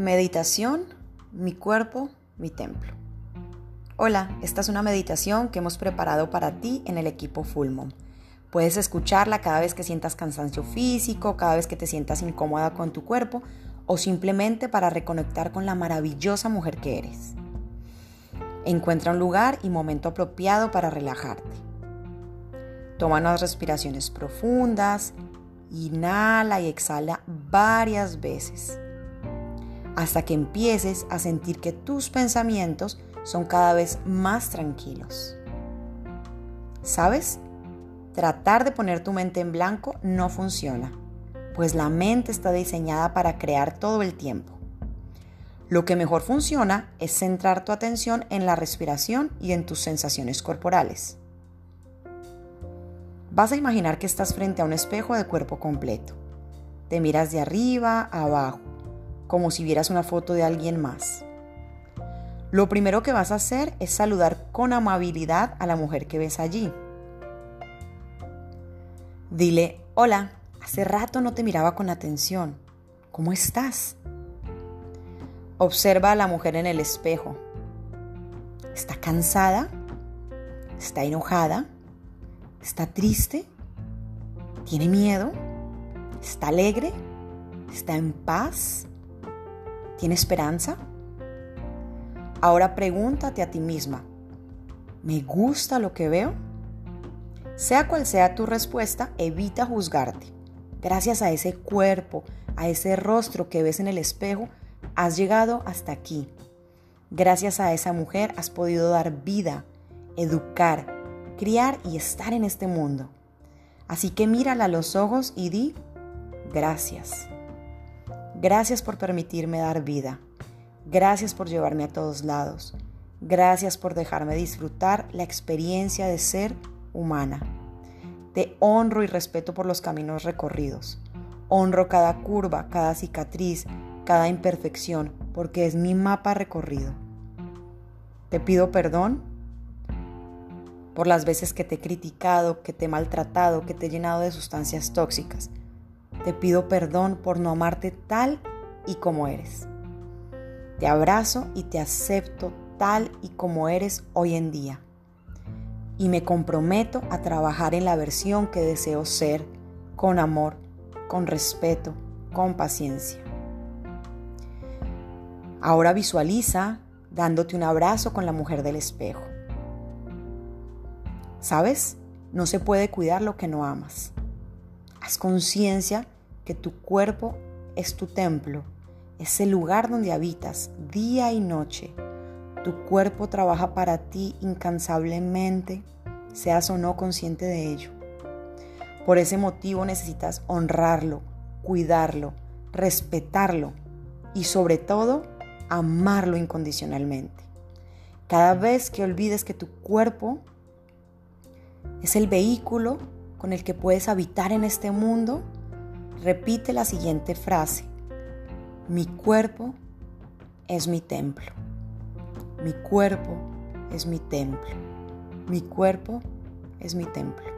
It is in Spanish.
Meditación, mi cuerpo, mi templo. Hola, esta es una meditación que hemos preparado para ti en el equipo Fullmon. Puedes escucharla cada vez que sientas cansancio físico, cada vez que te sientas incómoda con tu cuerpo o simplemente para reconectar con la maravillosa mujer que eres. Encuentra un lugar y momento apropiado para relajarte. Toma unas respiraciones profundas, inhala y exhala varias veces hasta que empieces a sentir que tus pensamientos son cada vez más tranquilos. ¿Sabes? Tratar de poner tu mente en blanco no funciona, pues la mente está diseñada para crear todo el tiempo. Lo que mejor funciona es centrar tu atención en la respiración y en tus sensaciones corporales. Vas a imaginar que estás frente a un espejo de cuerpo completo. Te miras de arriba a abajo como si vieras una foto de alguien más. Lo primero que vas a hacer es saludar con amabilidad a la mujer que ves allí. Dile, hola, hace rato no te miraba con atención. ¿Cómo estás? Observa a la mujer en el espejo. ¿Está cansada? ¿Está enojada? ¿Está triste? ¿Tiene miedo? ¿Está alegre? ¿Está en paz? ¿Tiene esperanza? Ahora pregúntate a ti misma, ¿me gusta lo que veo? Sea cual sea tu respuesta, evita juzgarte. Gracias a ese cuerpo, a ese rostro que ves en el espejo, has llegado hasta aquí. Gracias a esa mujer has podido dar vida, educar, criar y estar en este mundo. Así que mírala a los ojos y di gracias. Gracias por permitirme dar vida. Gracias por llevarme a todos lados. Gracias por dejarme disfrutar la experiencia de ser humana. Te honro y respeto por los caminos recorridos. Honro cada curva, cada cicatriz, cada imperfección, porque es mi mapa recorrido. Te pido perdón por las veces que te he criticado, que te he maltratado, que te he llenado de sustancias tóxicas. Te pido perdón por no amarte tal y como eres. Te abrazo y te acepto tal y como eres hoy en día. Y me comprometo a trabajar en la versión que deseo ser, con amor, con respeto, con paciencia. Ahora visualiza dándote un abrazo con la mujer del espejo. ¿Sabes? No se puede cuidar lo que no amas. Haz conciencia que tu cuerpo es tu templo, es el lugar donde habitas día y noche. Tu cuerpo trabaja para ti incansablemente, seas o no consciente de ello. Por ese motivo necesitas honrarlo, cuidarlo, respetarlo y sobre todo amarlo incondicionalmente. Cada vez que olvides que tu cuerpo es el vehículo con el que puedes habitar en este mundo, repite la siguiente frase. Mi cuerpo es mi templo. Mi cuerpo es mi templo. Mi cuerpo es mi templo.